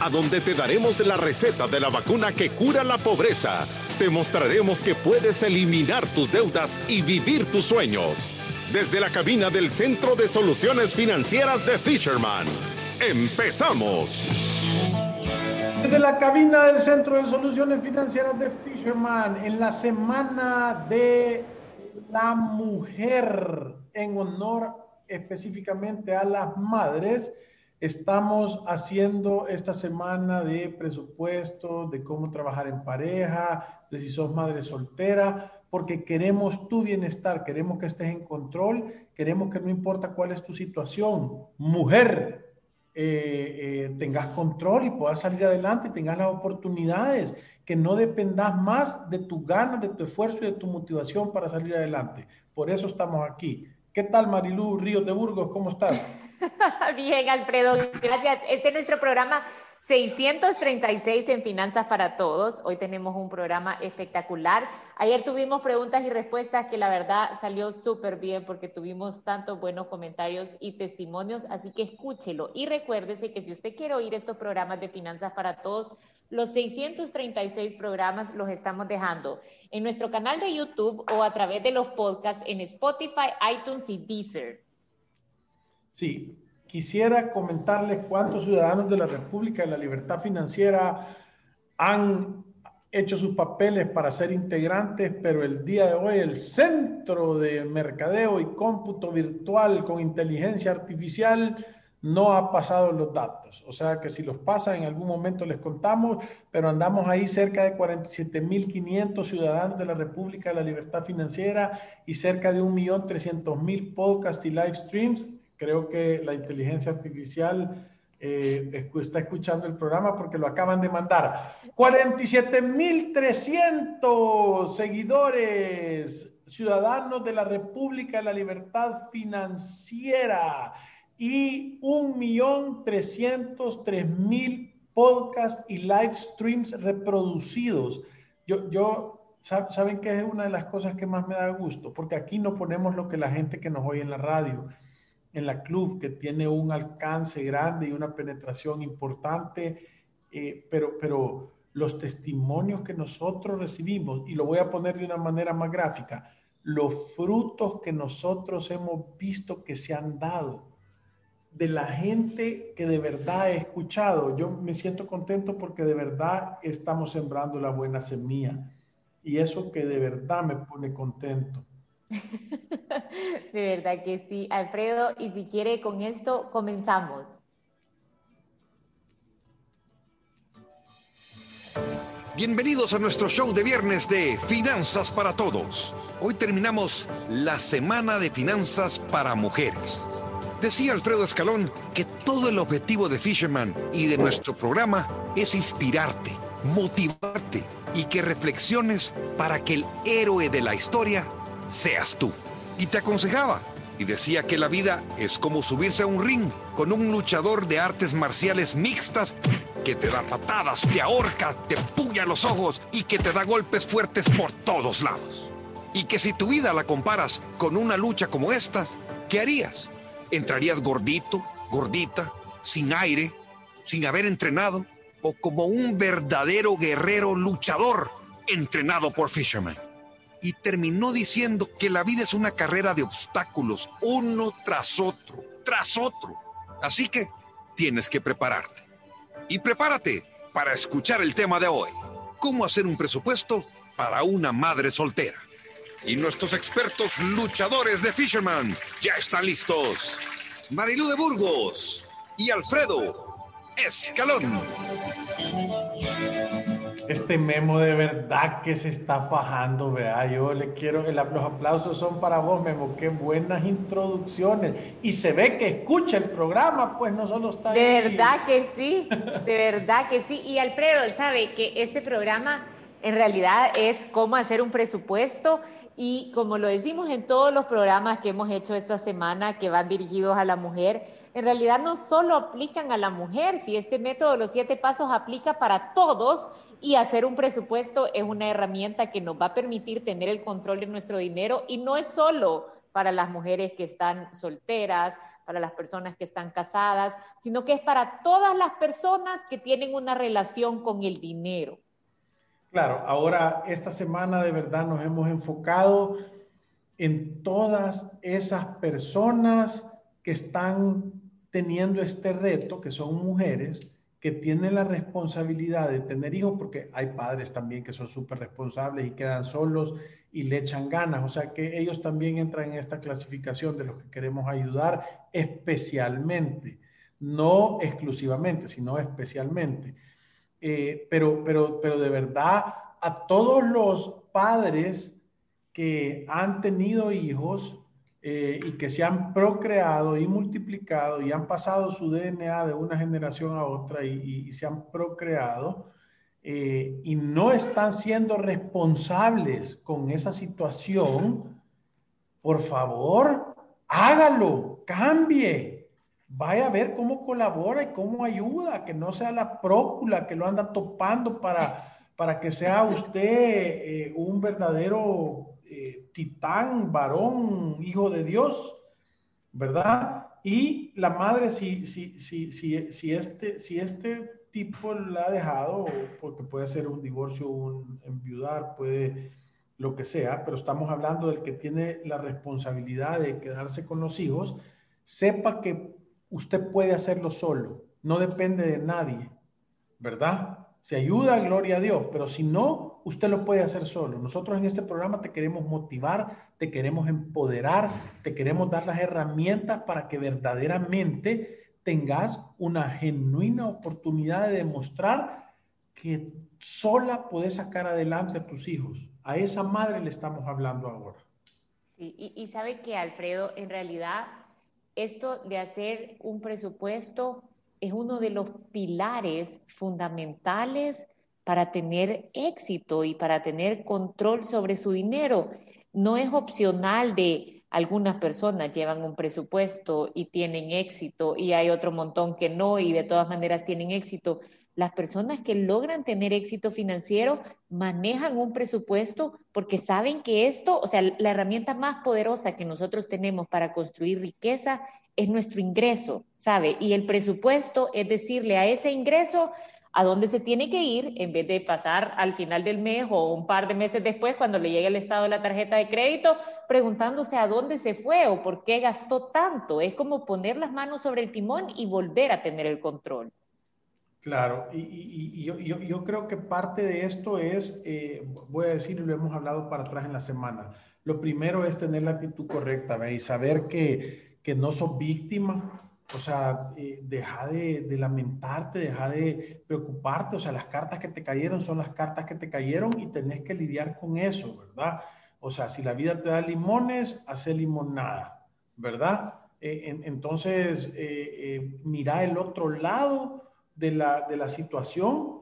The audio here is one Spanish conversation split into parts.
a donde te daremos la receta de la vacuna que cura la pobreza te mostraremos que puedes eliminar tus deudas y vivir tus sueños. Desde la cabina del Centro de Soluciones Financieras de Fisherman. ¡Empezamos! Desde la cabina del Centro de Soluciones Financieras de Fisherman, en la semana de la mujer, en honor específicamente a las madres, Estamos haciendo esta semana de presupuesto, de cómo trabajar en pareja, de si sos madre soltera, porque queremos tu bienestar, queremos que estés en control, queremos que no importa cuál es tu situación, mujer, eh, eh, tengas control y puedas salir adelante, tengas las oportunidades, que no dependas más de tu ganas, de tu esfuerzo y de tu motivación para salir adelante. Por eso estamos aquí. ¿Qué tal, Marilú Ríos de Burgos? ¿Cómo estás? Bien, Alfredo, gracias. Este es nuestro programa 636 en Finanzas para Todos. Hoy tenemos un programa espectacular. Ayer tuvimos preguntas y respuestas que la verdad salió súper bien porque tuvimos tantos buenos comentarios y testimonios, así que escúchelo. Y recuérdese que si usted quiere oír estos programas de Finanzas para Todos, los 636 programas los estamos dejando en nuestro canal de YouTube o a través de los podcasts en Spotify, iTunes y Deezer. Sí, quisiera comentarles cuántos ciudadanos de la República de la Libertad Financiera han hecho sus papeles para ser integrantes, pero el día de hoy el Centro de Mercadeo y Cómputo Virtual con Inteligencia Artificial no ha pasado los datos. O sea que si los pasa en algún momento les contamos, pero andamos ahí cerca de 47.500 ciudadanos de la República de la Libertad Financiera y cerca de 1.300.000 podcasts y live streams. Creo que la inteligencia artificial eh, está escuchando el programa porque lo acaban de mandar. 47.300 seguidores, ciudadanos de la República de la Libertad Financiera y 1.303.000 podcasts y live streams reproducidos. Yo, ¿saben qué es una de las cosas que más me da gusto? Porque aquí no ponemos lo que la gente que nos oye en la radio, en la club, que tiene un alcance grande y una penetración importante, eh, pero, pero los testimonios que nosotros recibimos, y lo voy a poner de una manera más gráfica, los frutos que nosotros hemos visto que se han dado de la gente que de verdad he escuchado. Yo me siento contento porque de verdad estamos sembrando la buena semilla. Y eso que de verdad me pone contento. de verdad que sí, Alfredo. Y si quiere, con esto comenzamos. Bienvenidos a nuestro show de viernes de Finanzas para Todos. Hoy terminamos la semana de finanzas para mujeres. Decía Alfredo Escalón que todo el objetivo de Fisherman y de nuestro programa es inspirarte, motivarte y que reflexiones para que el héroe de la historia seas tú. Y te aconsejaba y decía que la vida es como subirse a un ring con un luchador de artes marciales mixtas que te da patadas, te ahorca, te puña los ojos y que te da golpes fuertes por todos lados. Y que si tu vida la comparas con una lucha como esta, ¿qué harías? ¿Entrarías gordito, gordita, sin aire, sin haber entrenado, o como un verdadero guerrero luchador entrenado por Fisherman? Y terminó diciendo que la vida es una carrera de obstáculos, uno tras otro, tras otro. Así que tienes que prepararte. Y prepárate para escuchar el tema de hoy. ¿Cómo hacer un presupuesto para una madre soltera? Y nuestros expertos luchadores de Fisherman ya están listos. Marilú de Burgos y Alfredo Escalón. Este memo de verdad que se está fajando, vea. Yo le quiero, que los aplausos son para vos, Memo. Qué buenas introducciones. Y se ve que escucha el programa, pues no solo está. De verdad que sí, de verdad que sí. Y Alfredo sabe que este programa en realidad es cómo hacer un presupuesto Y como lo decimos en todos los programas que hemos hecho esta semana que van dirigidos a la mujer, en realidad no solo aplican a la mujer, si este método de los siete pasos aplica para todos y hacer un presupuesto es una herramienta que nos va a permitir tener el control de nuestro dinero y no es solo para las mujeres que están solteras, para las personas que están casadas, sino que es para todas las personas que tienen una relación con el dinero. Claro, ahora esta semana de verdad nos hemos enfocado en todas esas personas que están teniendo este reto, que son mujeres, que tienen la responsabilidad de tener hijos, porque hay padres también que son súper responsables y quedan solos y le echan ganas. O sea que ellos también entran en esta clasificación de los que queremos ayudar especialmente, no exclusivamente, sino especialmente. Eh, pero, pero, pero de verdad, a todos los padres que han tenido hijos eh, y que se han procreado y multiplicado y han pasado su DNA de una generación a otra y, se han procreado, eh, y no están siendo responsables con esa situación, por favor, hágalo, cambie, vaya a ver cómo colabora y cómo ayuda, que no sea la prócula que lo anda topando para, para que sea usted eh, un verdadero eh, titán, varón, hijo de Dios, ¿verdad? Y la madre, si, si, si, si, si, este, si este tipo la ha dejado, porque puede ser un divorcio, un enviudar, puede lo que sea, pero estamos hablando del que tiene la responsabilidad de quedarse con los hijos, sepa que usted puede hacerlo solo, no depende de nadie, ¿verdad? Se ayuda, gloria a Dios, pero si no, usted lo puede hacer solo. Nosotros en este programa te queremos motivar, te queremos empoderar, te queremos dar las herramientas para que verdaderamente tengas una genuina oportunidad de demostrar que sola puedes sacar adelante a tus hijos. A esa madre le estamos hablando ahora. Sí, y, sabe que Alfredo, en realidad, esto de hacer un presupuesto es uno de los pilares fundamentales para tener éxito y para tener control sobre su dinero. No es opcional de algunas personas llevan un presupuesto y tienen éxito y hay otro montón que no y de todas maneras tienen éxito. Las personas que logran tener éxito financiero manejan un presupuesto porque saben que esto, o sea, la herramienta más poderosa que nosotros tenemos para construir riqueza es nuestro ingreso, ¿sabe? Y el presupuesto es decirle a ese ingreso, a dónde se tiene que ir en vez de pasar al final del mes o un par de meses después cuando le llegue el estado de la tarjeta de crédito preguntándose a dónde se fue o por qué gastó tanto. Es como poner las manos sobre el timón y volver a tener el control. Claro, y, yo, creo que parte de esto es, eh, voy a decir, lo hemos hablado para atrás en la semana, lo primero es tener la actitud correcta ¿ve? y saber que, que no sos víctima, o sea, eh, deja de, lamentarte, deja de preocuparte. O sea, las cartas que te cayeron son las cartas que te cayeron y tenés que lidiar con eso, ¿verdad? O sea, si la vida te da limones, hace limonada, ¿verdad? Eh, entonces, eh, mira el otro lado de la, de la situación.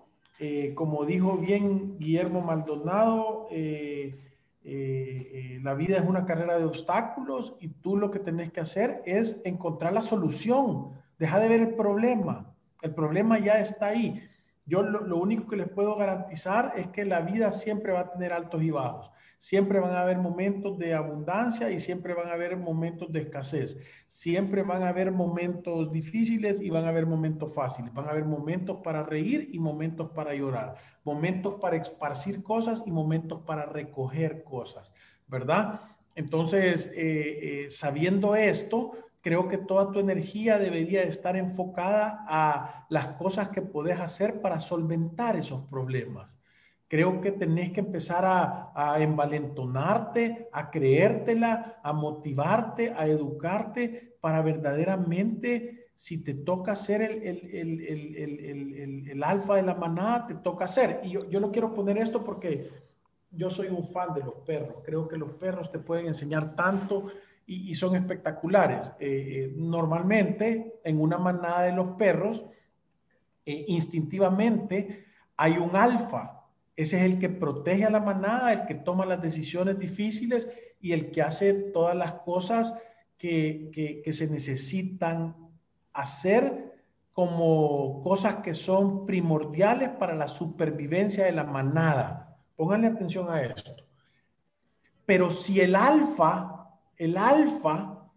como dijo bien Guillermo Maldonado, eh, eh, la vida es una carrera de obstáculos y tú lo que tenés que hacer es encontrar la solución. Deja de ver el problema. El problema ya está ahí. Yo lo, único que les puedo garantizar es que la vida siempre va a tener altos y bajos. Siempre van a haber momentos de abundancia y siempre van a haber momentos de escasez. Siempre van a haber momentos difíciles y van a haber momentos fáciles. Van a haber momentos para reír y momentos para llorar. Momentos para esparcir cosas y momentos para recoger cosas, ¿verdad? Entonces, eh, eh, sabiendo esto, creo que toda tu energía debería estar enfocada a las cosas que puedes hacer para solventar esos problemas. Creo que tenés que empezar a, envalentonarte, a creértela, a motivarte, a educarte para verdaderamente, si te toca ser el, alfa de la manada, te toca ser. Y yo, yo no quiero poner esto porque yo soy un fan de los perros. Creo que los perros te pueden enseñar tanto y, son espectaculares. Eh, normalmente, en una manada de los perros, eh, instintivamente hay un alfa ese es el que protege a la manada, el que toma las decisiones difíciles y el que hace todas las cosas que, que se necesitan hacer como cosas que son primordiales para la supervivencia de la manada. Pónganle atención a esto. Pero si el alfa, el alfa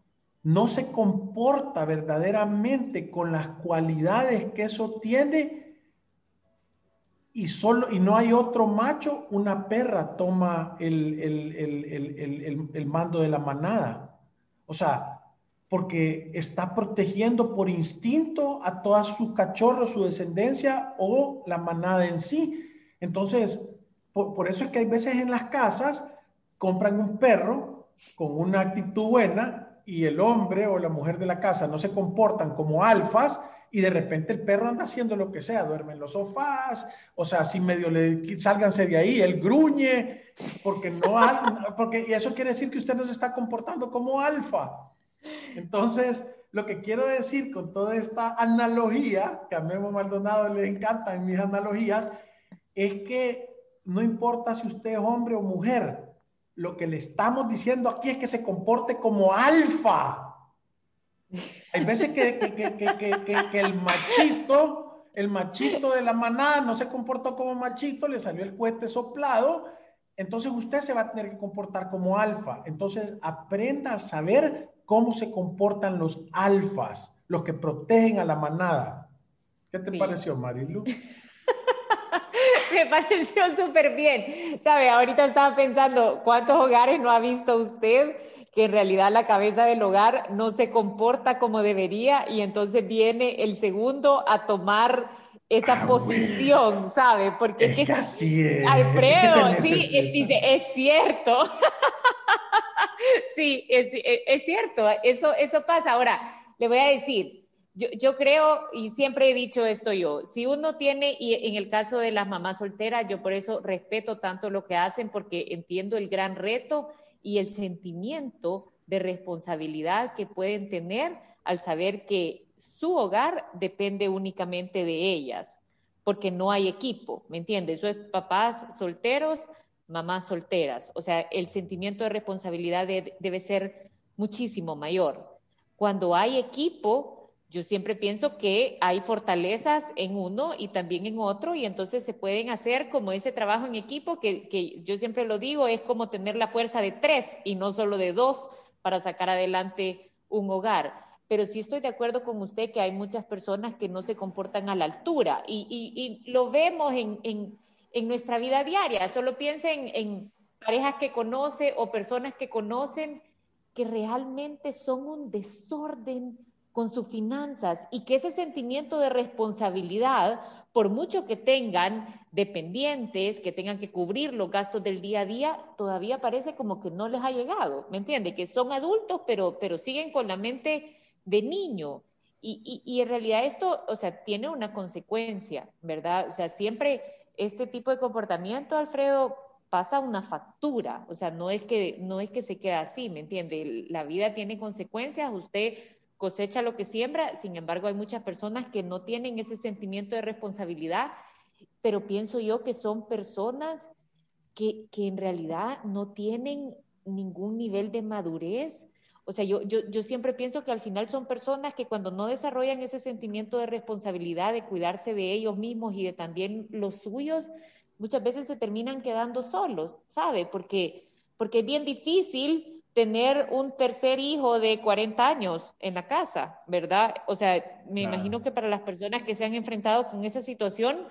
no se comporta verdaderamente con las cualidades que eso tiene y solo y no hay otro macho, una perra toma el, el mando de la manada. O sea, porque está protegiendo por instinto a todos sus cachorros, su descendencia o la manada en sí. Entonces, por, eso es que hay veces en las casas compran un perro con una actitud buena y el hombre o la mujer de la casa no se comportan como alfas y de repente el perro anda haciendo lo que sea, duerme en los sofás, o sea, si medio le sálganse de ahí, él gruñe, porque no hay, porque y eso quiere decir que usted no se está comportando como alfa. Entonces, lo que quiero decir con toda esta analogía, que a Memo Maldonado le encantan mis analogías, es que no importa si usted es hombre o mujer, lo que le estamos diciendo aquí es que se comporte como alfa. Hay veces que, que, el machito, el machito de la manada no se comportó como machito, le salió el cohete soplado, entonces usted se va a tener que comportar como alfa. Entonces aprenda a saber cómo se comportan los alfas, los que protegen a la manada. ¿Qué te pareció, Marilu? Me pareció súper bien. Sabe, ahorita estaba pensando, ¿cuántos hogares no ha visto usted que en realidad la cabeza del hogar no se comporta como debería y entonces viene el segundo a tomar esa ah, posición, ¿sabe? Porque es que, así es. Alfredo, sí, dice, es cierto. sí, es, cierto, eso, eso pasa. Ahora, le voy a decir, yo, yo, creo, y siempre he dicho esto yo, si uno tiene, y en el caso de las mamás solteras, yo por eso respeto tanto lo que hacen, porque entiendo el gran reto y el sentimiento de responsabilidad que pueden tener al saber que su hogar depende únicamente de ellas, porque no hay equipo, ¿me entiendes? Eso es papás solteros mamás solteras. O sea, el sentimiento de responsabilidad debe ser muchísimo mayor. Cuando hay equipo, yo siempre pienso que hay fortalezas en uno y también en otro y entonces se pueden hacer como ese trabajo en equipo que, que yo siempre lo digo, es como tener la fuerza de tres y no solo de dos para sacar adelante un hogar pero sí estoy de acuerdo con usted que hay muchas personas que no se comportan a la altura y, y, y lo vemos en, en, en nuestra vida diaria. Solo piensen en parejas que conoce o personas que conocen que realmente son un desorden con sus finanzas y que ese sentimiento de responsabilidad, por mucho que tengan dependientes, que tengan que cubrir los gastos del día a día, todavía parece como que no les ha llegado, ¿me entiende? Que son adultos, pero, pero siguen con la mente de niño. Y, y, en realidad esto, o sea, tiene una consecuencia, ¿verdad? O sea, siempre este tipo de comportamiento, Alfredo, pasa una factura, o sea, no es que, no es que se queda así, ¿me entiende? La vida tiene consecuencias, usted cosecha lo que siembra, sin embargo, hay muchas personas que no tienen ese sentimiento de responsabilidad, pero pienso yo que son personas que, que en realidad no tienen ningún nivel de madurez o sea, yo, yo, yo siempre pienso que al final son personas que cuando no desarrollan ese sentimiento de responsabilidad, de cuidarse de ellos mismos y de también los suyos, muchas veces se terminan quedando solos, ¿sabe? Porque, porque es bien difícil tener un tercer hijo de 40 años en la casa, ¿verdad? O sea, me imagino que para las personas que se han enfrentado con esa situación,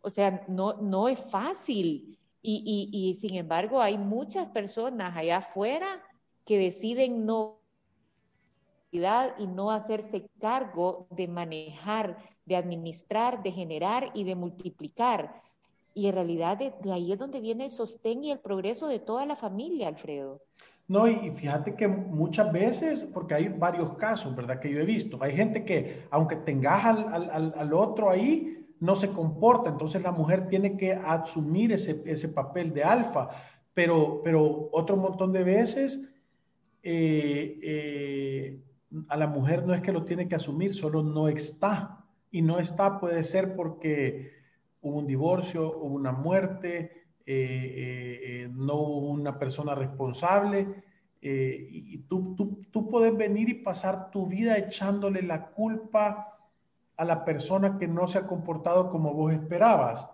o sea, no, no es fácil. Y, y, y sin embargo, hay muchas personas allá afuera que deciden no y no hacerse cargo de manejar, de administrar, de generar y de multiplicar. Y en realidad de, ahí es donde viene el sostén y el progreso de toda la familia, Alfredo. No, y fíjate que muchas veces, porque hay varios casos, ¿verdad? Que yo he visto, hay gente que aunque tengas al, al, al otro ahí, no se comporta, entonces la mujer tiene que asumir ese, ese papel de alfa, pero, pero otro montón de veces eh, eh, a la mujer no es que lo tiene que asumir, solo no está. Y no está puede ser porque, hubo un divorcio, hubo una muerte, eh, no hubo una persona responsable. y tú, tú, tú puedes venir y pasar tu vida echándole la culpa a la persona que no se ha comportado como vos esperabas.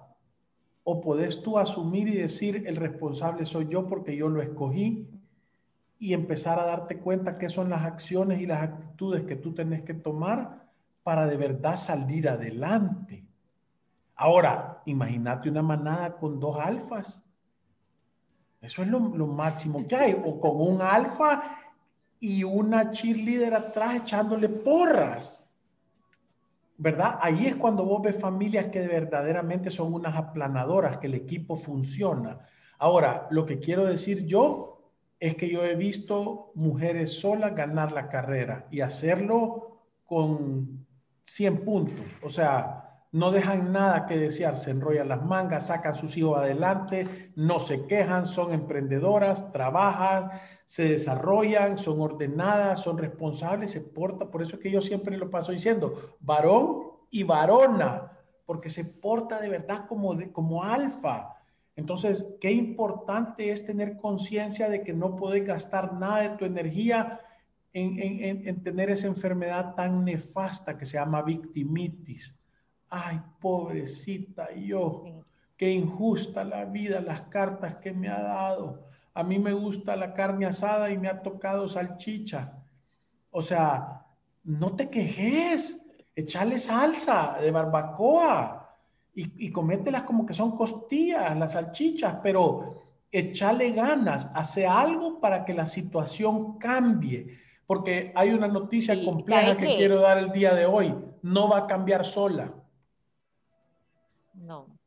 O podés tú asumir y decir, el responsable soy yo porque yo lo escogí y empezar a darte cuenta qué son las acciones y las actitudes que tú tenés que tomar para de verdad salir adelante. Ahora, imagínate una manada con dos alfas. Eso es lo, lo máximo que hay. O con un alfa y una cheerleader atrás echándole porras. ¿verdad? Ahí es cuando vos ves familias que verdaderamente son unas aplanadoras, que el equipo funciona. Ahora, lo que quiero decir yo es que yo he visto mujeres solas ganar la carrera y hacerlo con 100 puntos. O sea, no dejan nada que desear, se enrollan las mangas, sacan sus hijos adelante, no se quejan, son emprendedoras, trabajan, se desarrollan, son ordenadas, son responsables, se porta, por eso es que yo siempre lo paso diciendo, varón y varona, porque se porta de verdad como, como alfa. Entonces, qué importante es tener conciencia de que no puedes gastar nada de tu energía en, en, en, tener esa enfermedad tan nefasta que se llama victimitis. Ay, pobrecita yo, qué injusta la vida, las cartas que me ha dado a mí me gusta la carne asada y me ha tocado salchicha. O sea, no te quejes, echale salsa de barbacoa y, y comételas como que son costillas, las salchichas, pero echale ganas, hace algo para que la situación cambie. Porque hay una noticia compleja que quiero dar el día de hoy. No va a cambiar sola. No,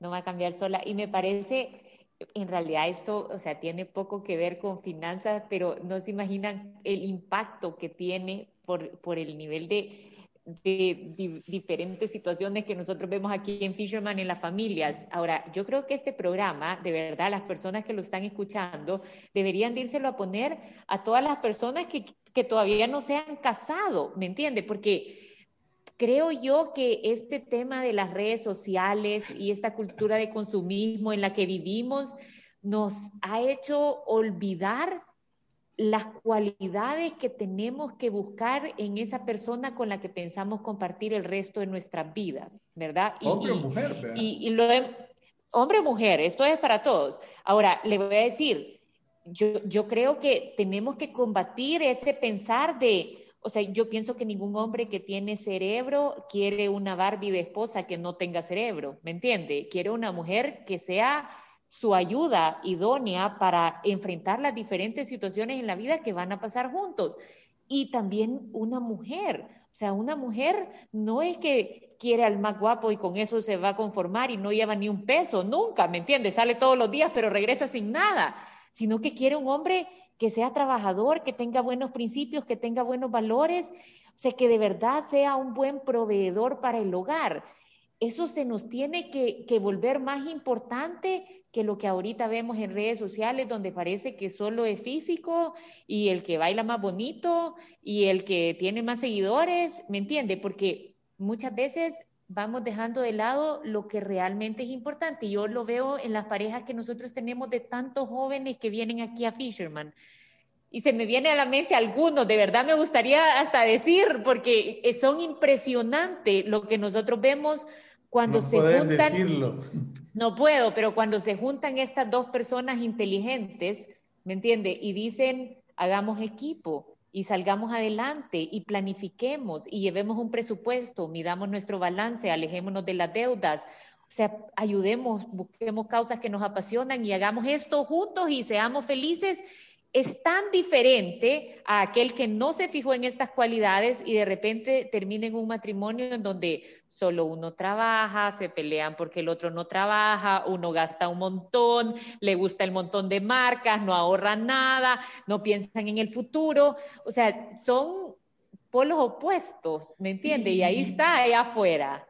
no va a cambiar sola. Y me parece en realidad esto, o sea, tiene poco que ver con finanzas, pero no se imaginan el impacto que tiene por, por el nivel de, de, diferentes situaciones que nosotros vemos aquí en Fisherman en las familias. Ahora, yo creo que este programa, de verdad, las personas que lo están escuchando, deberían dírselo a poner a todas las personas que, que todavía no se han casado, ¿me entiende? Porque creo yo que este tema de las redes sociales y esta cultura de consumismo en la que vivimos nos ha hecho olvidar las cualidades que tenemos que buscar en esa persona con la que pensamos compartir el resto de nuestras vidas, ¿verdad? hombre o mujer, Y, lo hombre o mujer, esto es para todos. Ahora, le voy a decir, yo, yo creo que tenemos que combatir ese pensar de, o sea, yo pienso que ningún hombre que tiene cerebro quiere una Barbie de esposa que no tenga cerebro, ¿me entiende? Quiere una mujer que sea su ayuda idónea para enfrentar las diferentes situaciones en la vida que van a pasar juntos. Y también una mujer. O sea, una mujer no es que quiere al más guapo y con eso se va a conformar y no lleva ni un peso, nunca, ¿me entiende? Sale todos los días pero regresa sin nada, sino que quiere un hombre que sea trabajador, que tenga buenos principios, que tenga buenos valores, o sea, que de verdad sea un buen proveedor para el hogar. Eso se nos tiene que, volver más importante que lo que ahorita vemos en redes sociales, donde parece que solo es físico y el que baila más bonito y el que tiene más seguidores, ¿me entiende? Porque muchas veces vamos dejando de lado lo que realmente es importante. Yo lo veo en las parejas que nosotros tenemos de tantos jóvenes que vienen aquí a Fisherman. Y se me viene a la mente algunos, de verdad me gustaría hasta decir, porque son impresionantes lo que nosotros vemos cuando se juntan. Decirlo. No puedo, pero cuando se juntan estas dos personas inteligentes, ¿me entiende? Y dicen, hagamos equipo y salgamos adelante y planifiquemos y llevemos un presupuesto, midamos nuestro balance, alejémonos de las deudas. O sea, ayudemos, busquemos causas que nos apasionan y hagamos esto juntos y seamos felices es tan diferente a aquel que no se fijó en estas cualidades y de repente termina en un matrimonio en donde solo uno trabaja, se pelean porque el otro no trabaja, uno gasta un montón, le gusta el montón de marcas, no ahorra nada, no piensan en el futuro. O sea, son polos opuestos, ¿me entiende? Y ahí está, allá afuera.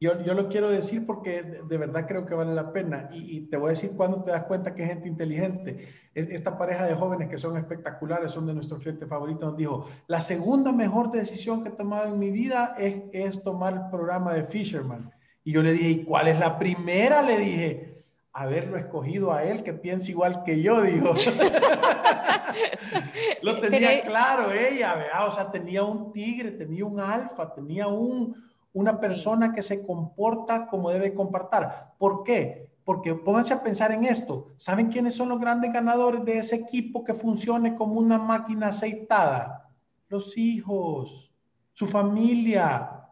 Yo, yo, lo quiero decir porque de, verdad creo que vale la pena y, y, te voy a decir cuando te das cuenta que es gente inteligente esta pareja de jóvenes que son espectaculares, son de nuestros clientes favoritos, nos dijo, la segunda mejor decisión que he tomado en mi vida es, es tomar el programa de Fisherman. Y yo le dije, ¿y cuál es la primera? Le dije, haberlo escogido a él, que piensa igual que yo, dijo. Lo tenía claro ella, ¿verdad? O sea, tenía un tigre, tenía un alfa, tenía un, una persona que se comporta como debe comportar. ¿Por qué? Porque pónganse a pensar en esto. ¿Saben quiénes son los grandes ganadores de ese equipo que funcione como una máquina aceitada? Los hijos, su familia.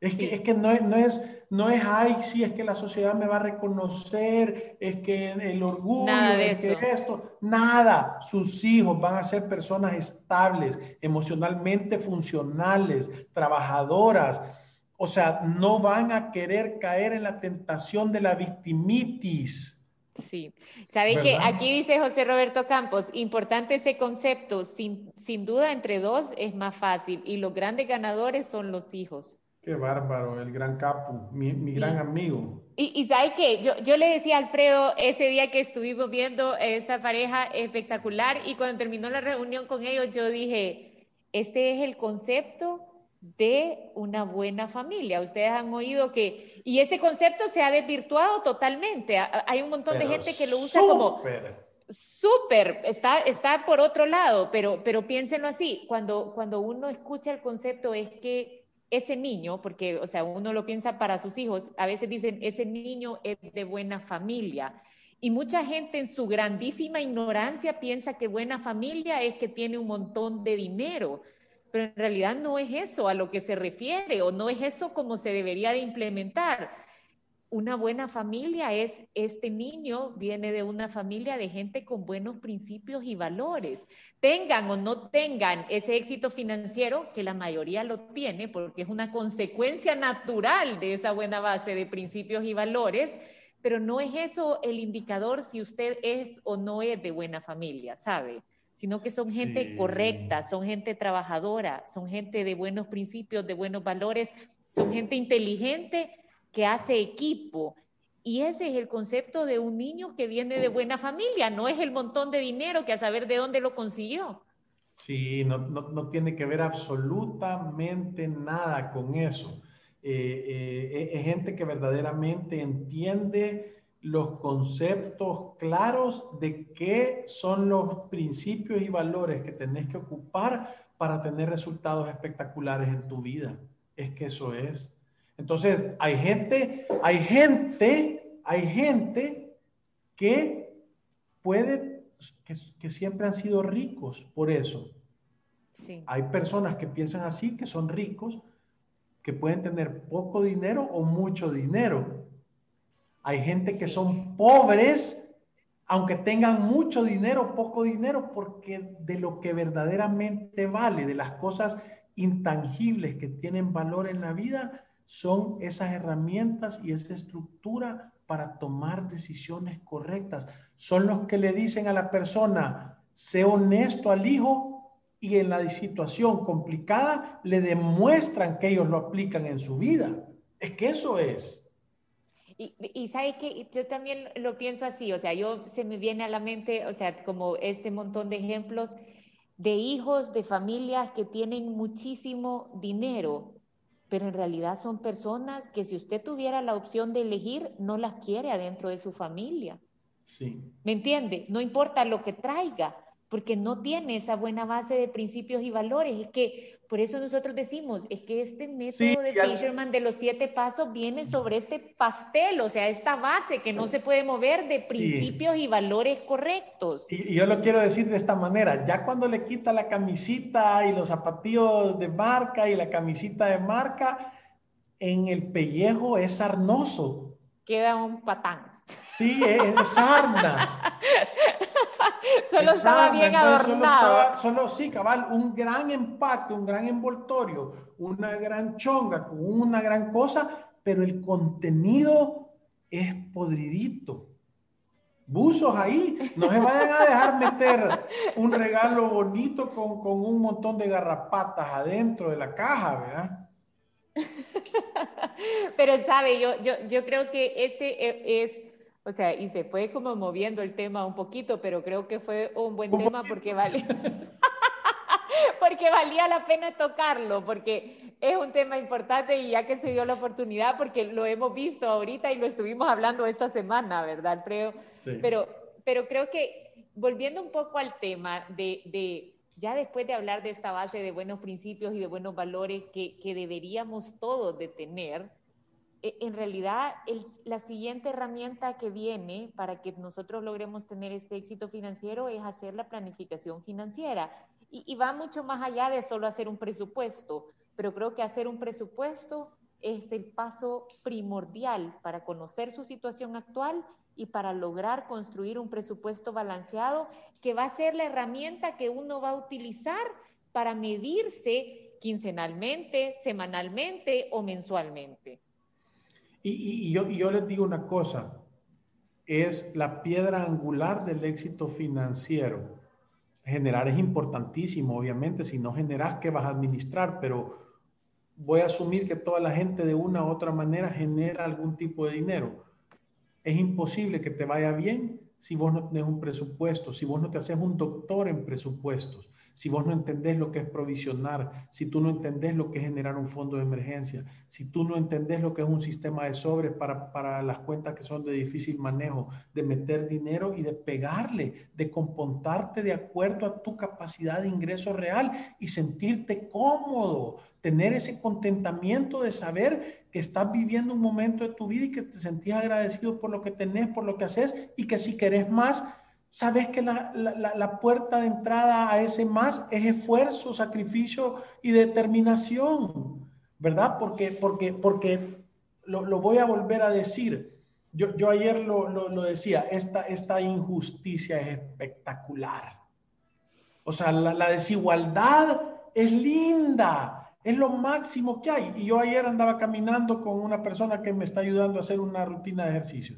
Es, que, es que no es, no es no es, ay, sí, es que la sociedad me va a reconocer, es que el orgullo, nada de es que esto, nada. Sus hijos van a ser personas estables, emocionalmente funcionales, trabajadoras. O sea, no van a querer caer en la tentación de la victimitis. Sí, sabe que aquí dice José Roberto Campos, importante ese concepto, sin, sin duda entre dos es más fácil y los grandes ganadores son los hijos. Qué bárbaro, el gran capo, mi, gran amigo. Y, y ¿sabe qué? Yo, yo le decía a Alfredo ese día que estuvimos viendo esta pareja espectacular y cuando terminó la reunión con ellos, yo dije, este es el concepto de una buena familia. Ustedes han oído que, y ese concepto se ha desvirtuado totalmente. Hay un montón de gente que lo usa como súper, está, está por otro lado, pero, pero piénsenlo así, cuando, cuando uno escucha el concepto es que ese niño, porque, o sea, uno lo piensa para sus hijos, a veces dicen, ese niño es de buena familia. Y mucha gente en su grandísima ignorancia piensa que buena familia es que tiene un montón de dinero, pero en realidad no es eso a lo que se refiere o no es eso como se debería de implementar una buena familia es, este niño viene de una familia de gente con buenos principios y valores. Tengan o no tengan ese éxito financiero, que la mayoría lo tiene porque es una consecuencia natural de esa buena base de principios y valores, pero no es eso el indicador si usted es o no es de buena familia, ¿sabe? Sino que son gente correcta, son gente trabajadora, son gente de buenos principios, de buenos valores, son gente inteligente que hace equipo. Y ese es el concepto de un niño que viene de buena familia, no es el montón de dinero que a saber de dónde lo consiguió. Sí, no, no, tiene que ver absolutamente nada con eso. Eh, eh, es gente que verdaderamente entiende los conceptos claros de qué son los principios y valores que tenés que ocupar para tener resultados espectaculares en tu vida. Es que eso es. Entonces, hay gente, hay gente, hay gente que puede, que, siempre han sido ricos por eso. Sí. Hay personas que piensan así, que son ricos, que pueden tener poco dinero o mucho dinero. Hay gente que son pobres, aunque tengan mucho dinero, poco dinero, porque de lo que verdaderamente vale, de las cosas intangibles que tienen valor en la vida, son esas herramientas y esa estructura para tomar decisiones correctas. Son los que le dicen a la persona, sé honesto al hijo y en la situación complicada le demuestran que ellos lo aplican en su vida. Es que eso es. Y, y sabe que yo también lo pienso así, o sea, yo se me viene a la mente, o sea, como este montón de ejemplos de hijos de familias que tienen muchísimo dinero, pero en realidad son personas que si usted tuviera la opción de elegir, no las quiere adentro de su familia. Sí. ¿Me entiende? No importa lo que traiga, porque no tiene esa buena base de principios y valores. Es que por eso nosotros decimos, es que este método de Fisherman de los siete pasos viene sobre este pastel, o sea, esta base que no se puede mover de principios y valores correctos. Y, yo lo quiero decir de esta manera, ya cuando le quita la camisita y los zapatillos de marca y la camisita de marca, en el pellejo es arnoso. Queda un patán. Sí, es sarna. solo estaba bien adornado. Solo, sí, cabal, un gran empaque, un gran envoltorio, una gran chonga con una gran cosa, pero el contenido es podridito. Buzos ahí, no se vayan a dejar meter un regalo bonito con, con un montón de garrapatas adentro de la caja, ¿verdad? Pero sabe, yo, yo, yo creo que este e, es o sea, y se fue como moviendo el tema un poquito, pero creo que fue un buen tema porque vale. porque valía la pena tocarlo, porque es un tema importante y ya que se dio la oportunidad, porque lo hemos visto ahorita y lo estuvimos hablando esta semana, ¿verdad, Alfredo? Sí. Pero, pero creo que volviendo un poco al tema de, de, ya después de hablar de esta base de buenos principios y de buenos valores que, que deberíamos todos de tener, en realidad la siguiente herramienta que viene para que nosotros logremos tener este éxito financiero es hacer la planificación financiera. Y, va mucho más allá de solo hacer un presupuesto, pero creo que hacer un presupuesto es el paso primordial para conocer su situación actual y para lograr construir un presupuesto balanceado que va a ser la herramienta que uno va a utilizar para medirse quincenalmente, semanalmente o mensualmente. Y, yo, yo, les digo una cosa, es la piedra angular del éxito financiero. Generar es importantísimo, obviamente, si no generas, ¿qué vas a administrar? Pero voy a asumir que toda la gente de una u otra manera genera algún tipo de dinero. Es imposible que te vaya bien si vos no tenés un presupuesto, si vos no te haces un doctor en presupuestos si vos no entendés lo que es provisionar, si tú no entendés lo que es generar un fondo de emergencia, si tú no entendés lo que es un sistema de sobres para, para las cuentas que son de difícil manejo, de meter dinero y de pegarle, de comportarte de acuerdo a tu capacidad de ingreso real y sentirte cómodo, tener ese contentamiento de saber que estás viviendo un momento de tu vida y que te sentís agradecido por lo que tenés, por lo que haces y que si querés más, sabes que la, puerta de entrada a ese más es esfuerzo, sacrificio y determinación, ¿verdad? Porque, porque, porque lo, voy a volver a decir. Yo, yo ayer lo, lo, decía, esta, esta injusticia es espectacular. O sea, la, desigualdad es linda, es lo máximo que hay. Y yo ayer andaba caminando con una persona que me está ayudando a hacer una rutina de ejercicio.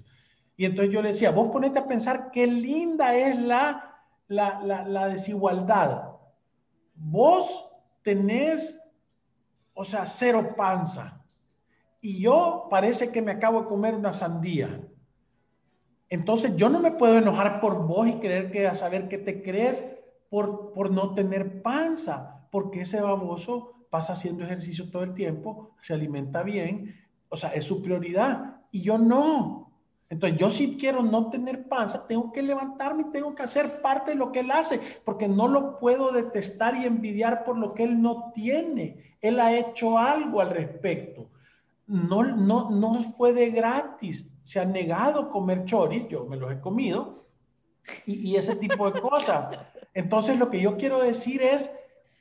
Y entonces yo le decía, vos ponete a pensar qué linda es la, la, desigualdad. Vos tenés, o sea, cero panza. Y yo parece que me acabo de comer una sandía. Entonces yo no me puedo enojar por vos y creer que a saber qué te crees por, por no tener panza, porque ese baboso pasa haciendo ejercicio todo el tiempo, se alimenta bien, o sea, es su prioridad. Y yo no. Entonces, yo si quiero no tener panza, tengo que levantarme y tengo que hacer parte de lo que él hace, porque no lo puedo detestar y envidiar por lo que él no tiene. Él ha hecho algo al respecto. No, no, no fue de gratis. Se ha negado comer choris, yo me los he comido, y, y ese tipo de cosas. Entonces, lo que yo quiero decir es,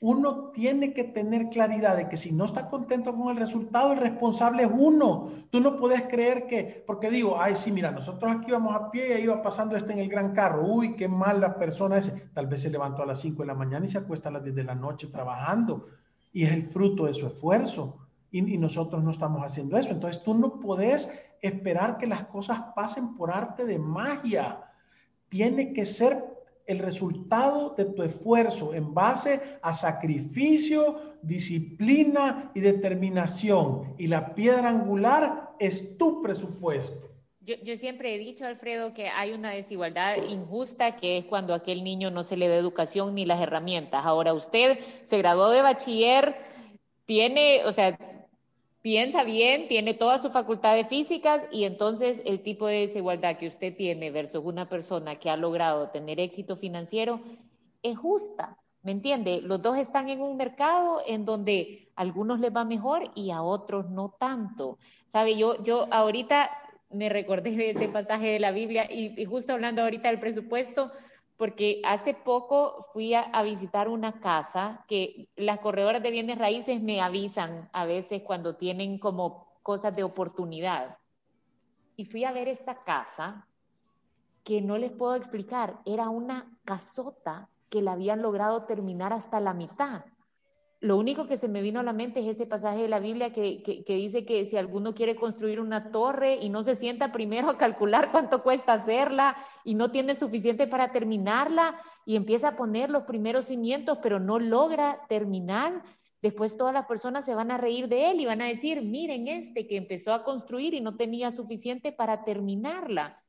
uno tiene que tener claridad de que si no está contento con el resultado, el responsable es uno. Tú no puedes creer que, porque digo, ay, sí, mira, nosotros aquí íbamos a pie y ahí iba pasando este en el gran carro. Uy, qué mala persona ese. Tal vez se levantó a las 5 de la mañana y se acuesta a las 10 de la noche trabajando. Y es el fruto de su esfuerzo. Y, y nosotros no estamos haciendo eso. Entonces tú no puedes esperar que las cosas pasen por arte de magia. Tiene que ser el resultado de tu esfuerzo en base a sacrificio, disciplina y determinación. Y la piedra angular es tu presupuesto. Yo, siempre he dicho, Alfredo, que hay una desigualdad injusta que es cuando a aquel niño no se le da educación ni las herramientas. Ahora usted se graduó de bachiller, tiene, o sea, piensa bien, tiene todas sus facultades físicas y entonces el tipo de desigualdad que usted tiene versus una persona que ha logrado tener éxito financiero es justa. ¿Me entiende? Los dos están en un mercado en donde a algunos les va mejor y a otros no tanto. ¿Sabe? Yo, yo ahorita me recordé de ese pasaje de la Biblia y, y justo hablando ahorita del presupuesto, porque hace poco fui a, visitar una casa que las corredoras de bienes raíces me avisan a veces cuando tienen como cosas de oportunidad. Y fui a ver esta casa que no les puedo explicar, era una casota que la habían logrado terminar hasta la mitad. Lo único que se me vino a la mente es ese pasaje de la Biblia que, dice que si alguno quiere construir una torre y no se sienta primero a calcular cuánto cuesta hacerla y no tiene suficiente para terminarla y empieza a poner los primeros cimientos, pero no logra terminar, después todas las personas se van a reír de él y van a decir, miren este que empezó a construir y no tenía suficiente para terminarla.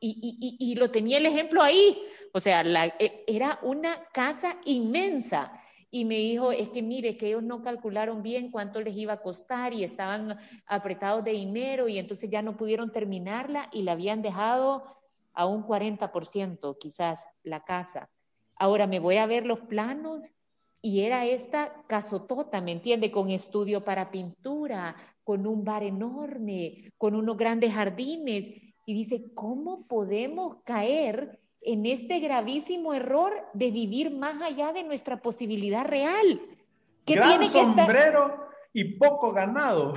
Y, lo tenía el ejemplo ahí. O sea, e, era una casa inmensa y me dijo, es que mire, que ellos no calcularon bien cuánto les iba a costar y estaban apretados de dinero y entonces ya no pudieron terminarla y la habían dejado a un 40% quizás la casa. Ahora me voy a ver los planos y era esta casotota, ¿me entiende? Con estudio para pintura, con un bar enorme, con unos grandes jardines. Y dice, ¿cómo podemos caer en este gravísimo error de vivir más allá de nuestra posibilidad real? ¿Qué Gran tiene sombrero y poco ganado.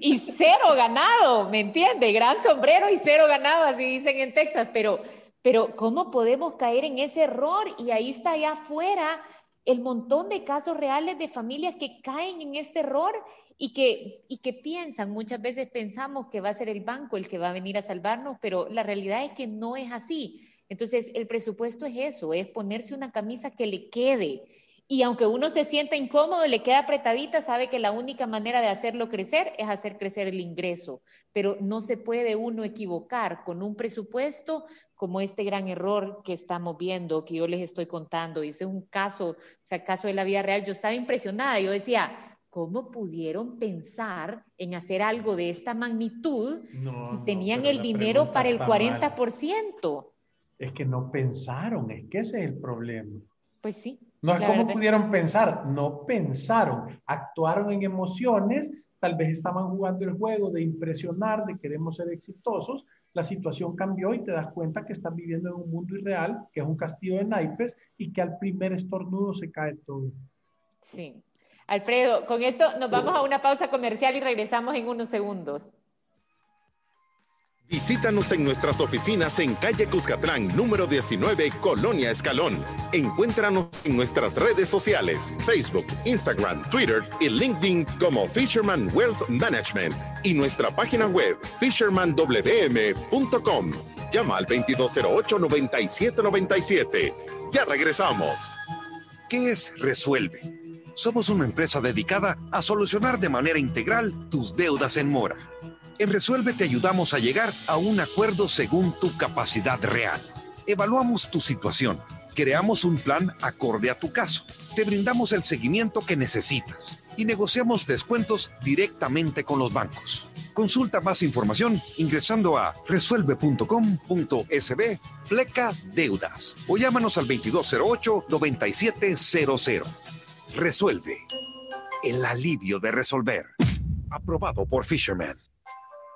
Y cero ganado, ¿me entiende? Gran sombrero y cero ganado, así dicen en Texas, pero, pero ¿cómo podemos caer en ese error? Y ahí está allá afuera el montón de casos reales de familias que caen en este error y que, y que piensan, muchas veces pensamos que va a ser el banco el que va a venir a salvarnos, pero la realidad es que no es así. Entonces, el presupuesto es eso, es ponerse una camisa que le quede. Y aunque uno se sienta incómodo, le queda apretadita, sabe que la única manera de hacerlo crecer es hacer crecer el ingreso. Pero no se puede uno equivocar con un presupuesto como este gran error que estamos viendo, que yo les estoy contando. Y ese es un caso, o sea, caso de la vida real. Yo estaba impresionada. Yo decía, ¿cómo pudieron pensar en hacer algo de esta magnitud si tenían el dinero para el 40%? Es que no pensaron, es que ese es el problema. Pues sí. No es como pudieron pensar, no pensaron, actuaron en emociones, tal vez estaban jugando el juego de impresionar, de queremos ser exitosos, la situación cambió y te das cuenta que estás viviendo en un mundo irreal, que es un castillo de naipes y que al primer estornudo se cae todo. Sí. Alfredo, con esto nos vamos a una pausa comercial y regresamos en unos segundos. Visítanos en nuestras oficinas en calle Cuscatlán, número 19, Colonia Escalón. Encuéntranos en nuestras redes sociales, Facebook, Instagram, Twitter y LinkedIn como Fisherman Wealth Management y nuestra página web fishermanwm.com. Llama al 2208-9797. Ya regresamos. ¿Qué es Resuelve? Somos una empresa dedicada a solucionar de manera integral tus deudas en mora en Resuelve te ayudamos a llegar a un acuerdo según tu capacidad real. Evaluamos tu situación, creamos un plan acorde a tu caso, te brindamos el seguimiento que necesitas y negociamos descuentos directamente con los bancos. Consulta más información ingresando a resuelve.com.sb pleca deudas o llámanos al 2208-9700. Resuelve. El alivio de resolver. Aprobado por Fisherman.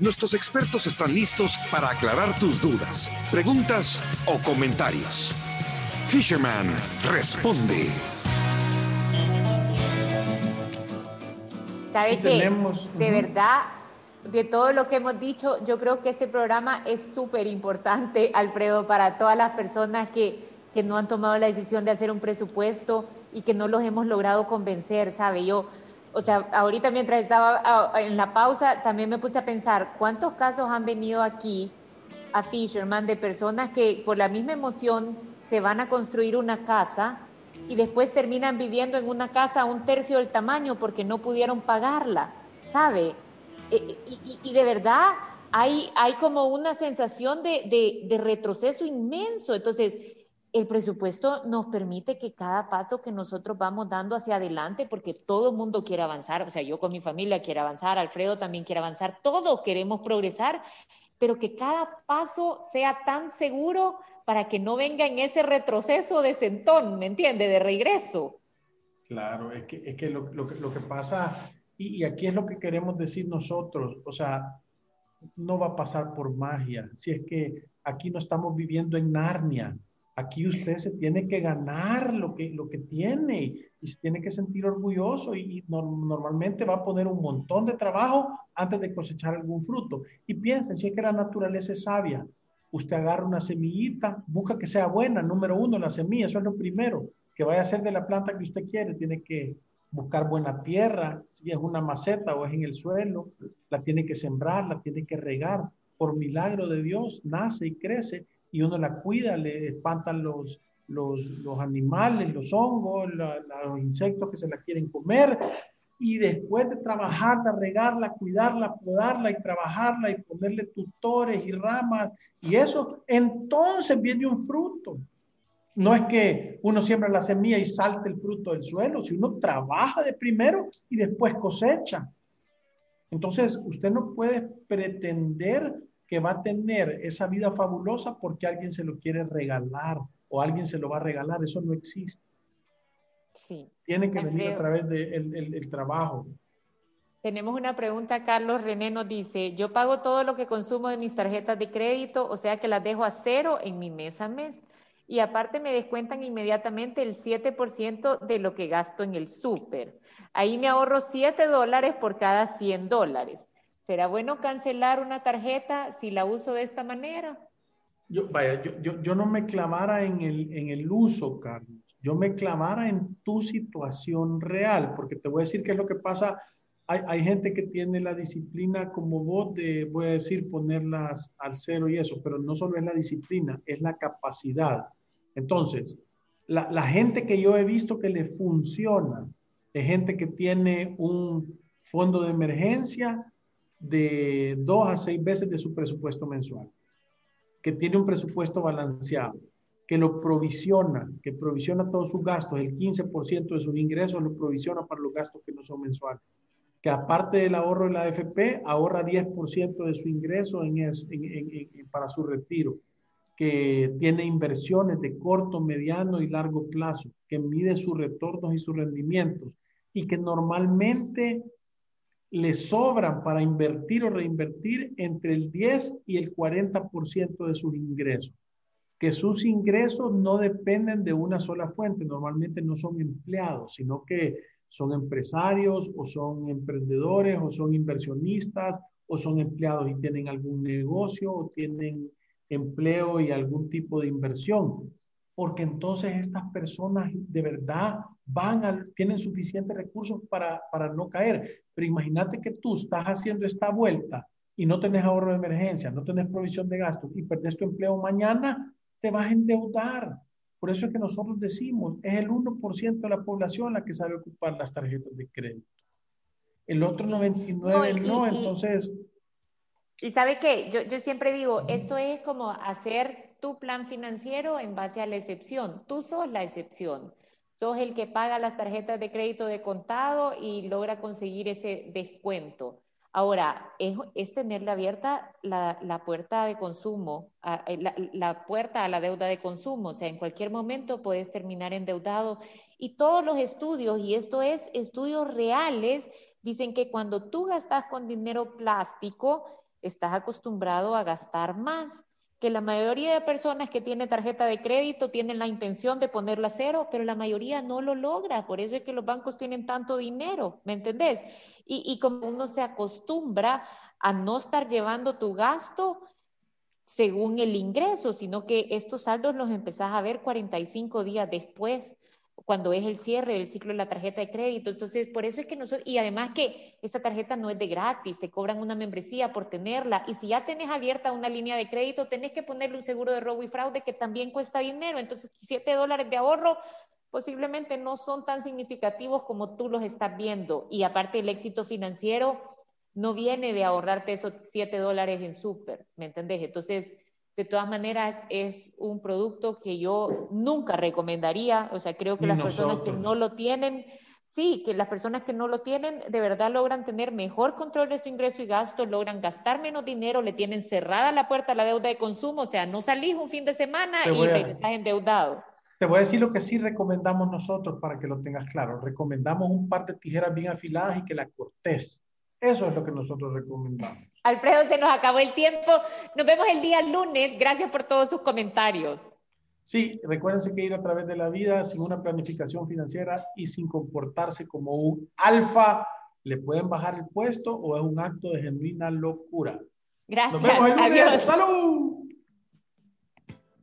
Nuestros expertos están listos para aclarar tus dudas, preguntas o comentarios. Fisherman responde. ¿Sabe qué? De verdad, de todo lo que hemos dicho, yo creo que este programa es súper importante, Alfredo, para todas las personas que, que no han tomado la decisión de hacer un presupuesto y que no los hemos logrado convencer, ¿sabe? Yo o sea, ahorita mientras estaba ah, en la pausa, también me puse a pensar cuántos casos han venido aquí a Fisherman de personas que por la misma emoción se van a construir una casa y después terminan viviendo en una casa un tercio del tamaño porque no pudieron pagarla, ¿sabe? E, e, y, de verdad hay, hay como una sensación de, de, de retroceso inmenso. Entonces, el presupuesto nos permite que cada paso que nosotros vamos dando hacia adelante, porque todo el mundo quiere avanzar, o sea, yo con mi familia quiero avanzar, Alfredo también quiere avanzar, todos queremos progresar, pero que cada paso sea tan seguro para que no venga en ese retroceso de sentón, ¿me entiende? De regreso. Claro, es que, es que lo, que pasa, y, y aquí es lo que queremos decir nosotros, o sea, no va a pasar por magia, si es que aquí no estamos viviendo en Narnia, Aquí usted se tiene que ganar lo que, lo que tiene y se tiene que sentir orgulloso y, normalmente va a poner un montón de trabajo antes de cosechar algún fruto. Y piensen, si es que la naturaleza es sabia, usted agarra una semillita, busca que sea buena, número uno, la semilla, eso es lo primero, que vaya a ser de la planta que usted quiere, tiene que buscar buena tierra, si es una maceta o es en el suelo, la tiene que sembrar, la tiene que regar. Por milagro de Dios, nace y crece y uno la cuida, le espantan los, los, animales, los hongos, los insectos que se la quieren comer. Y después de trabajarla, regarla, cuidarla, podarla y trabajarla y ponerle tutores y ramas y eso, entonces viene un fruto. No es que uno siembra la semilla y salte el fruto del suelo, si uno trabaja de primero y después cosecha. Entonces, usted no puede pretender que va a tener esa vida fabulosa porque alguien se lo quiere regalar o alguien se lo va a regalar. Eso no existe. Sí. Tiene que venir a través del de el, trabajo. Tenemos una pregunta, Carlos René nos dice, yo pago todo lo que consumo de mis tarjetas de crédito, o sea que las dejo a cero en mi mes a mes y aparte me descuentan inmediatamente el 7% de lo que gasto en el súper. Ahí me ahorro 7 dólares por cada 100 dólares. ¿Será bueno cancelar una tarjeta si la uso de esta manera? Yo, vaya, yo, yo, no me clavara en el, en el uso, Carlos. Yo me clavara en tu situación real, porque te voy a decir qué es lo que pasa. Hay, hay, gente que tiene la disciplina como vos de, voy a decir, ponerlas al cero y eso, pero no solo es la disciplina, es la capacidad. Entonces, la, gente que yo he visto que le funciona es gente que tiene un fondo de emergencia de dos a seis veces de su presupuesto mensual, que tiene un presupuesto balanceado, que lo provisiona, que provisiona todos sus gastos, el 15% de sus ingresos lo provisiona para los gastos que no son mensuales, que aparte del ahorro de la AFP, ahorra 10% de su ingreso para su retiro que tiene inversiones de corto, mediano y largo plazo, que mide sus retornos y sus rendimientos y que normalmente le sobran para invertir o reinvertir entre el 10 y el 40% de sus ingresos. Que sus ingresos no dependen de una sola fuente, normalmente no son empleados, sino que son empresarios o son emprendedores o son inversionistas o son empleados y tienen algún negocio o tienen empleo y algún tipo de inversión, porque entonces estas personas de verdad van a, tienen suficientes recursos para, para no caer. Pero imagínate que tú estás haciendo esta vuelta y no tenés ahorro de emergencia, no tenés provisión de gastos y perdés tu empleo mañana, te vas a endeudar. Por eso es que nosotros decimos, es el 1% de la población la que sabe ocupar las tarjetas de crédito. El otro 99% no, entonces y sabe qué, yo, yo siempre digo, esto es como hacer tu plan financiero en base a la excepción. Tú sos la excepción. Sos el que paga las tarjetas de crédito de contado y logra conseguir ese descuento. Ahora, es, es tenerle abierta la, la, puerta de consumo, eh, la, la, puerta a la deuda de consumo. O sea, en cualquier momento puedes terminar endeudado. Y todos los estudios, y esto es estudios reales, dicen que cuando tú gastas con dinero plástico, estás acostumbrado a gastar más, que la mayoría de personas que tienen tarjeta de crédito tienen la intención de ponerla a cero, pero la mayoría no lo logra, por eso es que los bancos tienen tanto dinero, ¿me entendés? Y, y como uno se acostumbra a no estar llevando tu gasto según el ingreso, sino que estos saldos los empezás a ver 45 días después cuando es el cierre del ciclo de la tarjeta de crédito. Entonces, por eso es que nosotros, y además que esta tarjeta no es de gratis, te cobran una membresía por tenerla. Y si ya tenés abierta una línea de crédito, tenés que ponerle un seguro de robo y fraude que también cuesta dinero. Entonces, 7 dólares de ahorro posiblemente no son tan significativos como tú los estás viendo. Y aparte, el éxito financiero no viene de ahorrarte esos 7 dólares en súper, ¿me entendés? Entonces, de todas maneras, es un producto que yo nunca recomendaría. O sea, creo que las personas que no lo tienen, sí, que las personas que no lo tienen de verdad logran tener mejor control de su ingreso y gasto, logran gastar menos dinero, le tienen cerrada la puerta a la deuda de consumo. O sea, no salís un fin de semana y regresás endeudado. Te voy a decir lo que sí recomendamos nosotros para que lo tengas claro. Recomendamos un par de tijeras bien afiladas y que la cortes. Eso es lo que nosotros recomendamos. Alfredo, se nos acabó el tiempo. Nos vemos el día lunes. Gracias por todos sus comentarios. Sí, recuérdense que ir a través de la vida sin una planificación financiera y sin comportarse como un alfa, le pueden bajar el puesto o es un acto de genuina locura. Gracias. Nos vemos el lunes. Adiós. ¡Salud!